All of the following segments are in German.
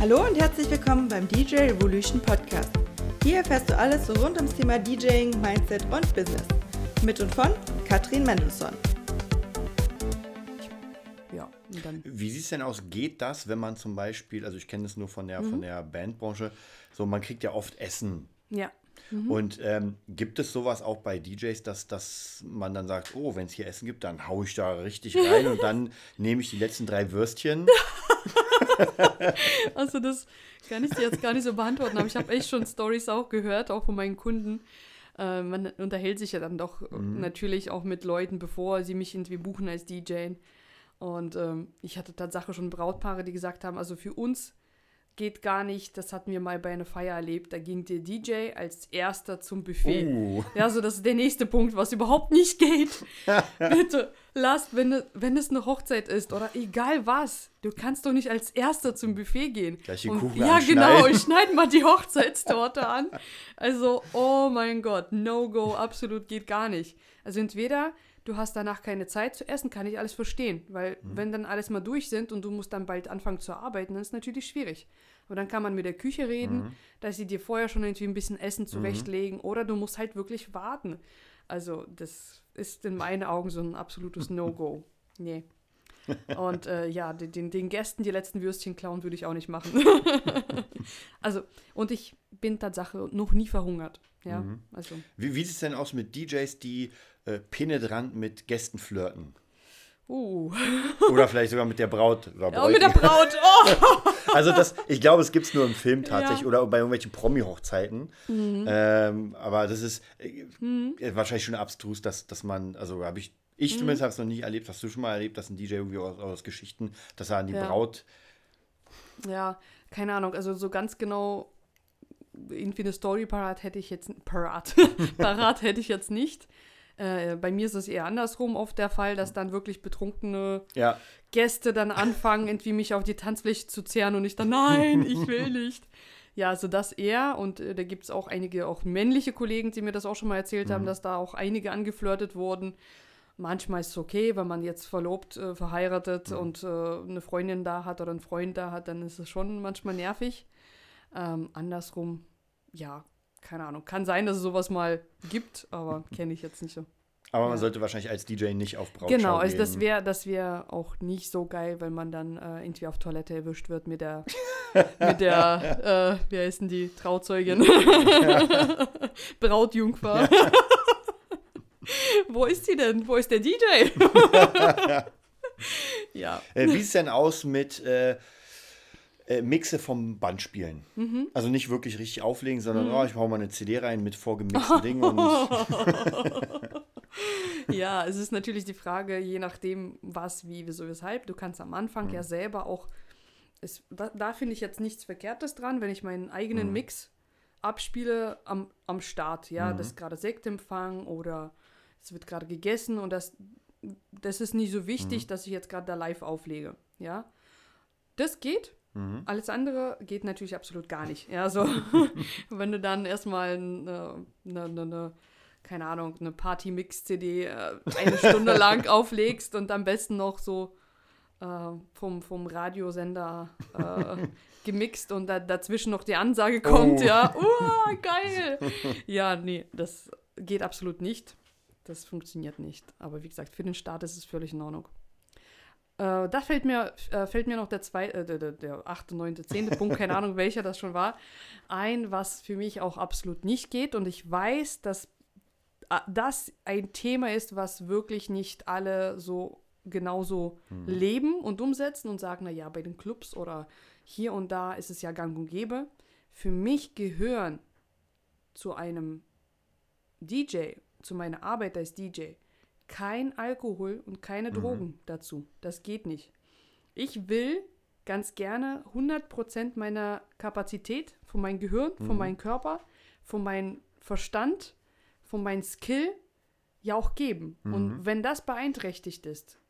Hallo und herzlich willkommen beim DJ Revolution Podcast. Hier erfährst du alles rund ums Thema DJing, Mindset und Business. Mit und von Katrin Mendelssohn. Ja, und dann. Wie sieht es denn aus? Geht das, wenn man zum Beispiel, also ich kenne das nur von der, Mhm. von der Bandbranche, so man kriegt ja oft Essen. Ja. Und ähm, gibt es sowas auch bei DJs, dass, dass man dann sagt, oh, wenn es hier Essen gibt, dann haue ich da richtig rein und dann nehme ich die letzten drei Würstchen. Also das kann ich dir jetzt gar nicht so beantworten, aber ich habe echt schon Stories auch gehört, auch von meinen Kunden. Äh, man unterhält sich ja dann doch äh, natürlich auch mit Leuten, bevor sie mich irgendwie buchen als DJ. Und ähm, ich hatte Tatsache schon Brautpaare, die gesagt haben, also für uns geht gar nicht, das hatten wir mal bei einer Feier erlebt, da ging der DJ als erster zum Buffet. Uh. Ja, so das ist der nächste Punkt, was überhaupt nicht geht. Bitte, lasst, wenn, es- wenn es eine Hochzeit ist oder egal was, du kannst doch nicht als erster zum Buffet gehen. Gleich den Und, Kuchen Ja, genau, ich schneide mal die Hochzeitstorte an. Also, oh mein Gott, no-go, absolut geht gar nicht. Also entweder du hast danach keine Zeit zu essen, kann ich alles verstehen, weil Mhm. wenn dann alles mal durch sind und du musst dann bald anfangen zu arbeiten, dann ist natürlich schwierig. Aber dann kann man mit der Küche reden, Mhm. dass sie dir vorher schon irgendwie ein bisschen Essen zurechtlegen oder du musst halt wirklich warten. Also das ist in meinen Augen so ein absolutes No-Go. Nee. Und äh, ja, den, den, Gästen die letzten Würstchen klauen würde ich auch nicht machen. also, und ich bin Tatsache noch nie verhungert. Ja, Mhm. also. Wie, wie sieht es denn aus mit DJs, die äh, penetrant mit Gästen flirten? Uh. Oder vielleicht sogar mit der Braut oder Ja, mit der. Braut. Oh! Also das, ich glaube, es gibt es nur im Film tatsächlich Ja. oder bei irgendwelchen Promi-Hochzeiten. Mhm. Ähm, aber das ist äh, äh, wahrscheinlich schon abstrus, dass, dass man, also habe ich, Mhm. ich zumindest habe es noch nie erlebt. Hast du schon mal erlebt, dass ein DJ irgendwie aus, aus Geschichten, dass er an die Ja. Braut Ja, keine Ahnung. Also so ganz genau irgendwie eine Story parat hätte ich jetzt parat. parat hätte ich jetzt nicht. Äh, bei mir ist es eher andersrum oft der Fall, dass dann wirklich betrunkene ja, Gäste dann anfangen, irgendwie mich auf die Tanzfläche zu zehren und ich dann, nein, ich will nicht. Ja, also das eher. Und äh, da gibt es auch einige, auch männliche Kollegen, die mir das auch schon mal erzählt haben, dass da auch einige angeflirtet wurden. Manchmal ist es okay, wenn man jetzt verlobt, äh, verheiratet und äh, eine Freundin da hat oder einen Freund da hat, dann ist es schon manchmal nervig. Ähm, andersrum, ja, keine Ahnung. Kann sein, dass es sowas mal gibt, aber kenne ich jetzt nicht so. aber man Ja. sollte wahrscheinlich als DJ nicht auf Brautschau Genau, also das gehen. wäre das wär auch nicht so geil, wenn man dann äh, irgendwie auf Toilette erwischt wird mit der, mit der, äh, wie heißt denn die, Trauzeugin? Brautjungfer. Wo ist sie denn? Wo ist der DJ? ja. Äh, wie sieht denn aus mit äh, äh, Mixe vom Bandspielen? Mhm. Also nicht wirklich richtig auflegen, sondern oh, ich hau mal eine CD rein mit vorgemixten Dingen und Ja, es ist natürlich die Frage, je nachdem, was, wie, wieso, weshalb. Du kannst am Anfang Mhm. ja selber auch. Es, da da finde ich jetzt nichts Verkehrtes dran, wenn ich meinen eigenen Mhm. Mix abspiele am, am Start. Ja, das ist gerade Sektempfang oder es wird gerade gegessen und das, das ist nicht so wichtig, dass ich jetzt gerade da live auflege. Ja, das geht. Alles andere geht natürlich absolut gar nicht. Ja, so, wenn du dann erstmal eine, eine, eine, eine keine Ahnung, eine Party-Mix-CD äh, eine Stunde lang auflegst und am besten noch so äh, vom, vom Radiosender äh, gemixt und da, dazwischen noch die Ansage kommt, Oh. ja, uh, geil. Ja, nee, das geht absolut nicht. Das funktioniert nicht. Aber wie gesagt, für den Start ist es völlig in Ordnung. Äh, da fällt mir, äh, fällt mir noch der, zwei, äh, der, achte, neunte, zehnte Punkt, keine Ahnung welcher das schon war, ein, was für mich auch absolut nicht geht. Und ich weiß, dass äh, das ein Thema ist, was wirklich nicht alle so genauso leben und umsetzen und sagen, na ja, bei den Clubs oder hier und da ist es ja gang und gäbe. Für mich gehören zu einem DJ, zu meiner Arbeit als DJ, kein Alkohol und keine Drogen dazu. Das geht nicht. Ich will ganz gerne 100% meiner Kapazität, von meinem Gehirn, von meinem Körper, von meinem Verstand, von meinem Skill ja auch geben. Und wenn das beeinträchtigt ist,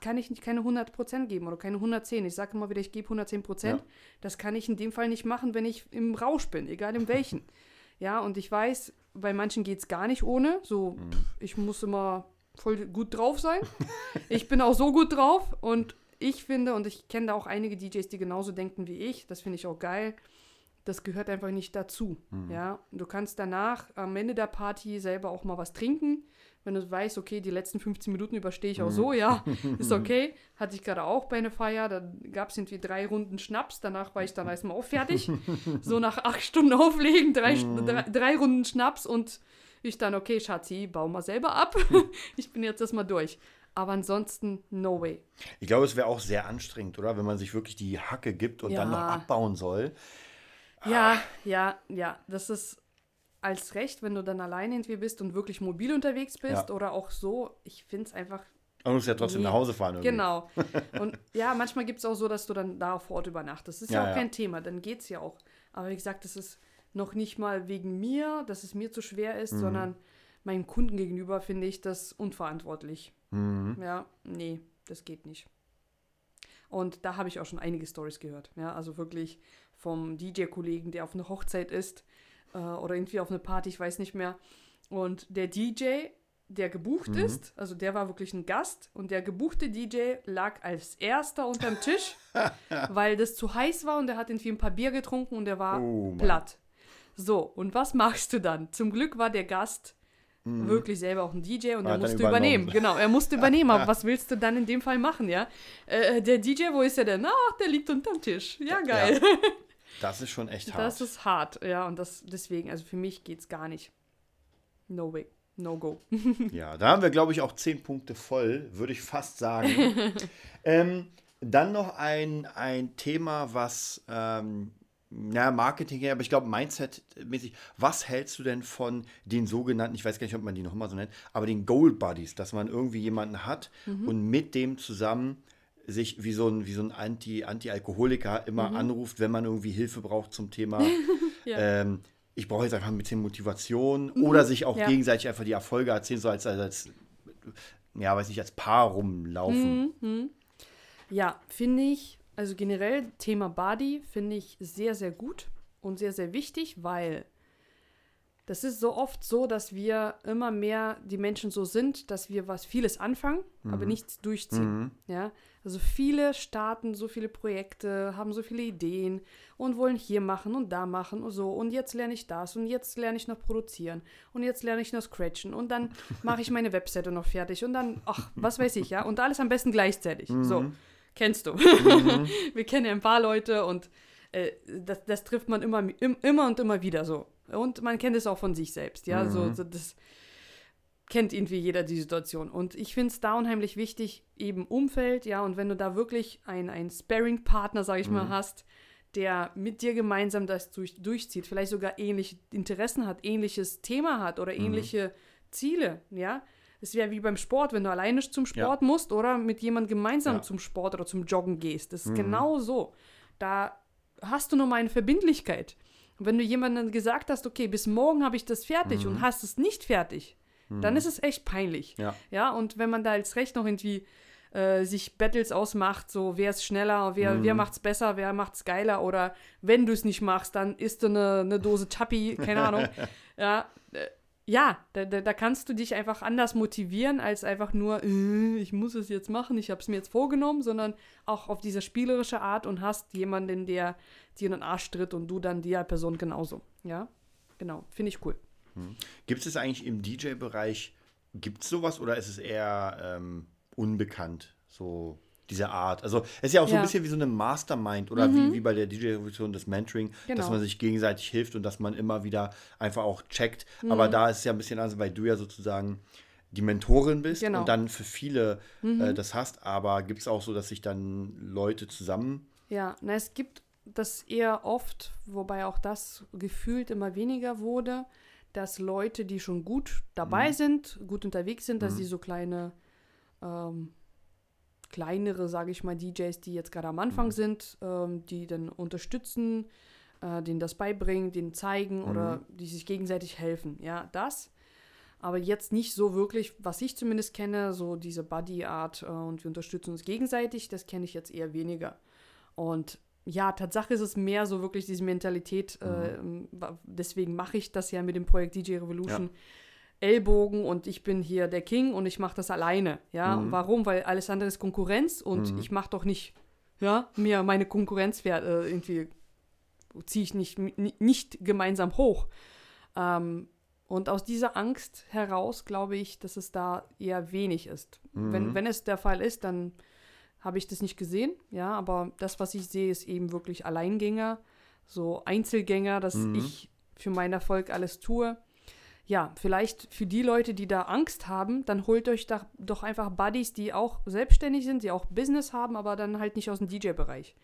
kann ich nicht keine 100% geben oder keine 110. Ich sage immer wieder, ich gebe 110%. Ja. Das kann ich in dem Fall nicht machen, wenn ich im Rausch bin, egal in welchen. ja, und ich weiß, bei manchen geht es gar nicht ohne. So, pff, ich muss immer voll gut drauf sein. ich bin auch so gut drauf und ich finde, und ich kenne da auch einige DJs, die genauso denken wie ich, das finde ich auch geil, das gehört einfach nicht dazu. Mhm. Ja, du kannst danach am Ende der Party selber auch mal was trinken. Wenn du weißt, okay, die letzten 15 Minuten überstehe ich auch Mhm. so, ja, ist okay. Hatte ich gerade auch bei einer Feier, da gab es irgendwie drei Runden Schnaps, danach war ich dann erstmal auch fertig. so nach acht Stunden auflegen, drei, Mhm. drei, drei Runden Schnaps und ich dann, okay, Schatzi, bau mal selber ab. ich bin jetzt erstmal durch. Aber ansonsten, no way. Ich glaube, es wäre auch sehr anstrengend, oder? Wenn man sich wirklich die Hacke gibt und dann noch Ja. abbauen soll. Ja, ja, ja. Das ist als recht, wenn du dann alleine irgendwie bist und wirklich mobil unterwegs bist Ja. oder auch so. Ich finde es einfach. Man muss ja trotzdem Nee. nach Hause fahren. Irgendwie. Genau. Und ja, manchmal gibt es auch so, dass du dann da vor Ort übernachtest. Das ist ja, Ja, auch kein Thema, dann geht es ja auch. Aber wie gesagt, das ist noch nicht mal wegen mir, dass es mir zu schwer Mhm. ist, sondern meinem Kunden gegenüber finde ich das unverantwortlich. Mhm. Ja, nee, das geht nicht. Und da habe ich auch schon einige Stories gehört. Ja, also wirklich vom DJ-Kollegen, der auf einer Hochzeit ist äh, oder irgendwie auf einer Party, ich weiß nicht mehr. Und der DJ, der gebucht Mhm. ist, also der war wirklich ein Gast und der gebuchte DJ lag als erster unterm Tisch, weil das zu heiß war und er hat irgendwie ein paar Bier getrunken und er war Oh, platt. So, und was machst du dann? Zum Glück war der Gast wirklich selber auch ein DJ und Mhm. Hat er musste übernehmen. Genau, er musste übernehmen. Aber was willst du dann in dem Fall machen, ja? Äh, der DJ, wo ist er denn? Ach, der liegt unterm Tisch. Ja, geil. Das ist schon echt hart. Das ist hart, ja. Und das deswegen, also für mich geht's gar nicht. No way. No go. Ja, da haben wir, glaube ich, auch zehn Punkte voll, würde ich fast sagen. ähm, dann noch ein, ein Thema, was, ähm, na, Marketing aber ich glaube, Mindset-mäßig. Was hältst du denn von den sogenannten, ich weiß gar nicht, ob man die noch immer so nennt, aber den Goal Buddies, dass man irgendwie jemanden hat Mhm. und mit dem zusammen sich wie so ein, wie so ein Anti, Anti-Alkoholiker immer Mhm. anruft, wenn man irgendwie Hilfe braucht zum Thema. Ja. ähm, ich brauche jetzt einfach ein bisschen Motivation oder sich auch Mhm. Ja. gegenseitig einfach die Erfolge erzählen, so als, als, als ja, weiß nicht, als Paar rumlaufen. Mhm. Ja, finde ich, also generell Thema Body finde ich sehr, sehr gut und sehr, sehr wichtig, weil das ist so oft so, dass wir immer mehr die Menschen so sind, dass wir was vieles anfangen, aber nichts durchziehen. Ja, also viele starten so viele Projekte, haben so viele Ideen und wollen hier machen und da machen und so und jetzt lerne ich das und jetzt lerne ich noch produzieren und jetzt lerne ich noch scratchen und dann mache ich meine Webseite noch fertig und dann, ach, was weiß ich, ja, und alles am besten gleichzeitig. So, kennst du. wir kennen ja ein paar Leute und äh, das, das trifft man immer, im, immer und immer wieder so. Und man kennt es auch von sich selbst, ja, so, so das kennt irgendwie jeder die Situation. Und ich finde es da unheimlich wichtig, eben Umfeld, ja, und wenn du da wirklich einen, Sparring-Partner, sag ich mal, hast, der mit dir gemeinsam das durch, durchzieht, vielleicht sogar ähnliche Interessen hat, ähnliches Thema hat oder ähnliche Ziele, ja. Es wäre wie beim Sport, wenn du alleine zum Sport musst oder mit jemandem gemeinsam Ja. zum Sport oder zum Joggen gehst. Das ist genau so. Da hast du nochmal eine Verbindlichkeit. Und wenn du jemandem gesagt hast, okay, bis morgen habe ich das fertig und hast es nicht fertig, dann ist es echt peinlich. Ja. Ja, und wenn man da als Recht noch irgendwie äh, sich Battles ausmacht, so wer ist schneller, wer, Mhm. wer macht's besser, wer macht's geiler oder wenn du es nicht machst, dann isst du eine, eine Dose Chappi, keine Ahnung. ja, äh, ja da, da, da kannst du dich einfach anders motivieren, als einfach nur, äh, ich muss es jetzt machen, ich habe es mir jetzt vorgenommen, sondern auch auf diese spielerische Art und hast jemanden, der dir in den Arsch tritt und du dann der Person genauso. Ja, genau, finde ich cool. Gibt es eigentlich im DJ-Bereich, gibt es sowas oder ist es eher ähm, unbekannt, so diese Art? Also es ist ja auch so Ja. Mhm. ein bisschen wie so eine Mastermind oder wie, wie bei der DJ-Revolution das Mentoring, dass Genau. man sich gegenseitig hilft und dass man immer wieder einfach auch checkt. Mhm. Aber da ist es ja ein bisschen anders, weil du ja sozusagen die Mentorin bist Genau. Mhm. und dann für viele äh, das hast. Aber gibt es auch so, dass sich dann Leute zusammen Ja, na, es gibt das eher oft, wobei auch das gefühlt immer weniger wurde, dass Leute, die schon gut dabei sind, gut unterwegs sind, dass sie so kleine, ähm, kleinere, sage ich mal, DJs, die jetzt gerade am Anfang sind, ähm, die dann unterstützen, äh, denen das beibringen, denen zeigen oder die sich gegenseitig helfen. Ja, das. Aber jetzt nicht so wirklich, was ich zumindest kenne, so diese Buddy-Art äh, und wir unterstützen uns gegenseitig, das kenne ich jetzt eher weniger. Und ja, Tatsache ist es mehr so wirklich diese Mentalität, äh, wa- deswegen mache ich das ja mit dem Projekt DJ Revolution, Ellbogen und ich bin hier der King und ich mache das alleine. Ja, Mhm. warum? Weil alles andere ist Konkurrenz und ich mache doch nicht, ja, mir meine Konkurrenz äh, irgendwie ziehe ich nicht, ni- nicht gemeinsam hoch. Ähm, und aus dieser Angst heraus glaube ich, dass es da eher wenig ist. Wenn, wenn es der Fall ist, dann habe ich das nicht gesehen, ja, aber das, was ich sehe, ist eben wirklich Alleingänger, so Einzelgänger, dass ich für meinen Erfolg alles tue. Ja, vielleicht für die Leute, die da Angst haben, dann holt euch da doch einfach Buddies, die auch selbstständig sind, die auch Business haben, aber dann halt nicht aus dem DJ-Bereich.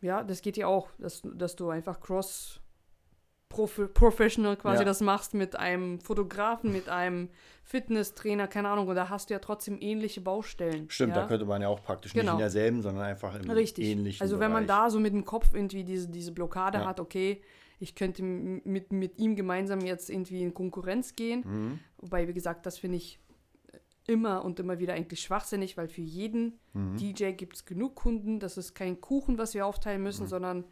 Ja, das geht ja auch, dass, dass du einfach cross prof professional quasi Ja. das machst mit einem Fotografen, mit einem Fitnesstrainer, keine Ahnung, und da hast du ja trotzdem ähnliche Baustellen. Stimmt, ja? da könnte man ja auch praktisch nicht Genau. in derselben, sondern einfach im Richtig. ähnlichen also wenn man Bereich. da so mit dem Kopf irgendwie diese, diese Blockade Ja. hat, okay, ich könnte mit, mit ihm gemeinsam jetzt irgendwie in Konkurrenz gehen. Mhm. Wobei, wie gesagt, das finde ich immer und immer wieder eigentlich schwachsinnig, weil für jeden Mhm. DJ gibt es genug Kunden. Das ist kein Kuchen, was wir aufteilen müssen, sondern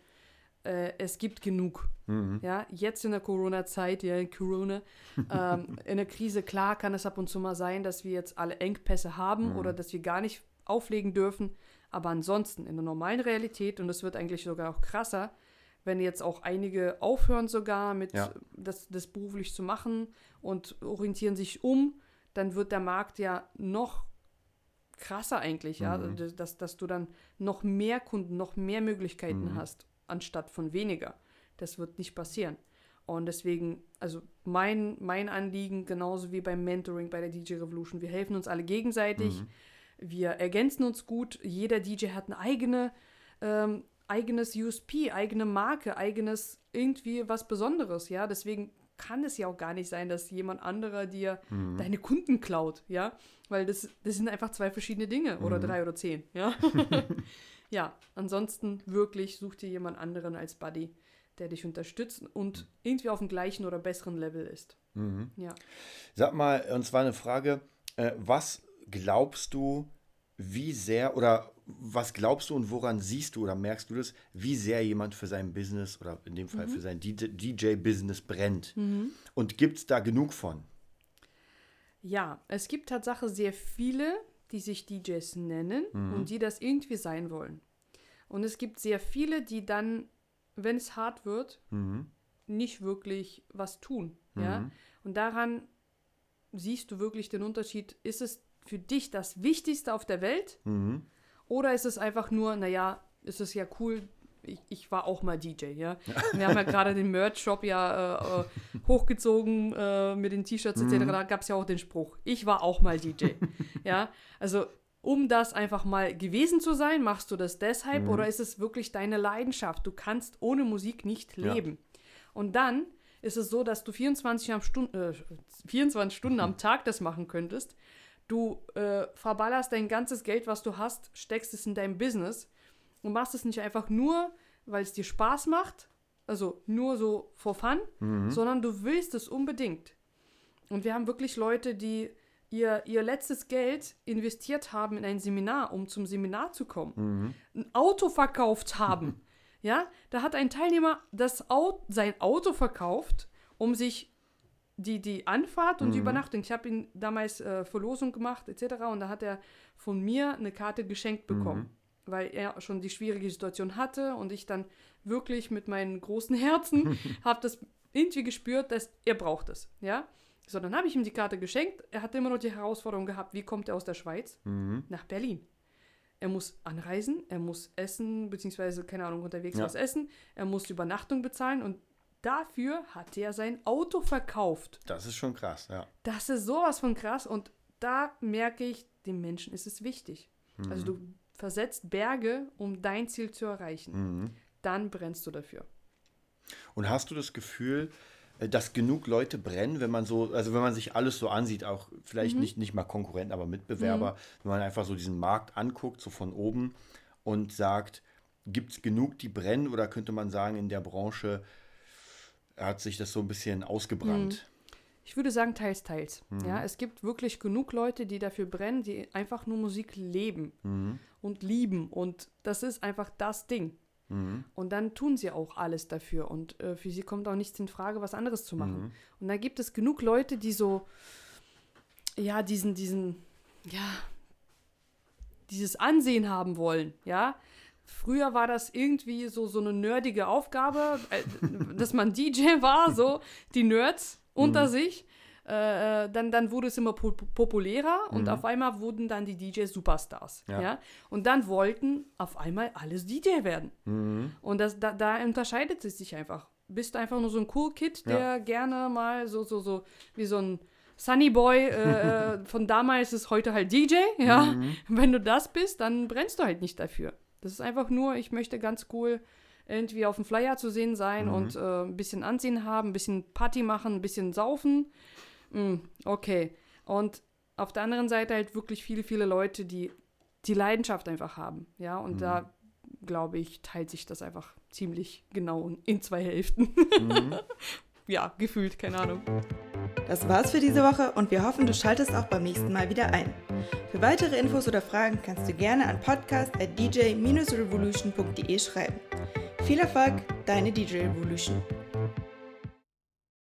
äh, es gibt genug. Mhm. Ja, jetzt in der Corona-Zeit, ja, in Corona, ähm, in der Krise, klar kann es ab und zu mal sein, dass wir jetzt alle Engpässe haben Mhm. oder dass wir gar nicht auflegen dürfen. Aber ansonsten in der normalen Realität, und das wird eigentlich sogar auch krasser, wenn jetzt auch einige aufhören sogar mit Ja. das, das beruflich zu machen und orientieren sich um, dann wird der Markt ja noch krasser eigentlich, ja, Mhm. dass- dass, dass du dann noch mehr Kunden, noch mehr Möglichkeiten Mhm. hast, anstatt von weniger. Das wird nicht passieren. Und deswegen, also mein, mein Anliegen, genauso wie beim Mentoring bei der DJ Revolution, wir helfen uns alle gegenseitig, Mhm. wir ergänzen uns gut, jeder DJ hat eine eigene, ähm, eigenes USP, eigene Marke, eigenes irgendwie was Besonderes, ja, deswegen kann es ja auch gar nicht sein, dass jemand anderer dir Mhm. deine Kunden klaut, ja, weil das, das sind einfach zwei verschiedene Dinge oder drei oder zehn, ja. ja, ansonsten wirklich such dir jemand anderen als Buddy, der dich unterstützt und irgendwie auf dem gleichen oder besseren Level ist. Mhm. Ja. Sag mal, und zwar eine Frage, äh, was glaubst du, wie sehr oder was glaubst du und woran siehst du oder merkst du das, wie sehr jemand für sein Business oder in dem Mhm. Fall für sein DJ-Business brennt? Und gibt es da genug von? Ja, es gibt Tatsache sehr viele, die sich DJs nennen und die das irgendwie sein wollen. Und es gibt sehr viele, die dann, wenn es hart wird, Mhm. nicht wirklich was tun. Ja? Und daran siehst du wirklich den Unterschied. Ist es für dich das Wichtigste auf der Welt Mhm. oder ist es einfach nur, naja, ist es ja cool, ich, ich war auch mal DJ, ja. Wir haben ja gerade den Merch-Shop ja äh, äh, hochgezogen äh, mit den T-Shirts etc. Da gab es ja auch den Spruch, ich war auch mal DJ. ja, also um das einfach mal gewesen zu sein, machst du das deshalb oder ist es wirklich deine Leidenschaft? Du kannst ohne Musik nicht Ja. leben. Und dann ist es so, dass du 24, am Stund, äh, 24 Stunden am Tag das machen könntest. Du äh, verballerst dein ganzes Geld, was du hast, steckst es in dein Business und machst es nicht einfach nur, weil es dir Spaß macht, also nur so for fun, sondern du willst es unbedingt. Und wir haben wirklich Leute, die ihr, ihr letztes Geld investiert haben in ein Seminar, um zum Seminar zu kommen, ein Auto verkauft haben. ja, da hat ein Teilnehmer das Au sein Auto verkauft, um sich die, die Anfahrt und die Übernachtung. Ich habe ihn damals äh, Verlosung gemacht, etc. Und da hat er von mir eine Karte geschenkt bekommen, weil er schon die schwierige Situation hatte und ich dann wirklich mit meinem großen Herzen habe das irgendwie gespürt, dass er braucht es. Ja? So, dann habe ich ihm die Karte geschenkt. Er hat immer noch die Herausforderung gehabt, wie kommt er aus der Schweiz Mhm. nach Berlin? Er muss anreisen, er muss essen, beziehungsweise, keine Ahnung, unterwegs Ja. was essen, er muss die Übernachtung bezahlen und dafür hat er sein Auto verkauft. Das ist schon krass, ja. Das ist sowas von krass und da merke ich, dem Menschen ist es wichtig. Also du versetzt Berge, um dein Ziel zu erreichen. Mhm. Dann brennst du dafür. Und hast du das Gefühl, äh, dass genug Leute brennen, wenn man so, also wenn man sich alles so ansieht, auch vielleicht nicht, nicht mal Konkurrenten, aber Mitbewerber, wenn man einfach so diesen Markt anguckt, so von oben und sagt, gibt es genug, die brennen oder könnte man sagen, in der Branche hat sich das so ein bisschen ausgebrannt? Ich würde sagen, teils, teils. Ja, es gibt wirklich genug Leute, die dafür brennen, die einfach nur Musik leben und lieben. Und das ist einfach das Ding. Mhm. Und dann tun sie auch alles dafür. Und äh, für sie kommt auch nichts in Frage, was anderes zu machen. Mhm. Und da gibt es genug Leute, die so, ja, diesen, diesen, ja, dieses Ansehen haben wollen, ja. Früher war das irgendwie so, so eine nerdige Aufgabe, äh, dass man DJ war, so die Nerds unter sich. Äh, äh, dann, dann wurde es immer po populärer und auf einmal wurden dann die DJs Superstars. Ja. Ja. Und dann wollten auf einmal alles DJ werden. Mhm. Und das, da, da unterscheidet es sich einfach. Bist einfach nur so ein cool Kid, der Ja. gerne mal so, so, so, wie so ein Sunny Boy äh, äh, von damals ist heute halt DJ, ja. Mhm. Wenn du das bist, dann brennst du halt nicht dafür. Das ist einfach nur, ich möchte ganz cool irgendwie auf dem Flyer zu sehen sein und äh, ein bisschen Ansehen haben, ein bisschen Party machen, ein bisschen saufen. Mm, okay. Und auf der anderen Seite halt wirklich viele, viele Leute, die die Leidenschaft einfach haben, ja. Und da glaube ich, teilt sich das einfach ziemlich genau in zwei Hälften. ja, gefühlt, keine Ahnung. Das war's für diese Woche und wir hoffen, du schaltest auch beim nächsten Mal wieder ein. Für weitere Infos oder Fragen kannst du gerne an podcast.dj-revolution.de schreiben. Viel Erfolg, deine DJ Revolution.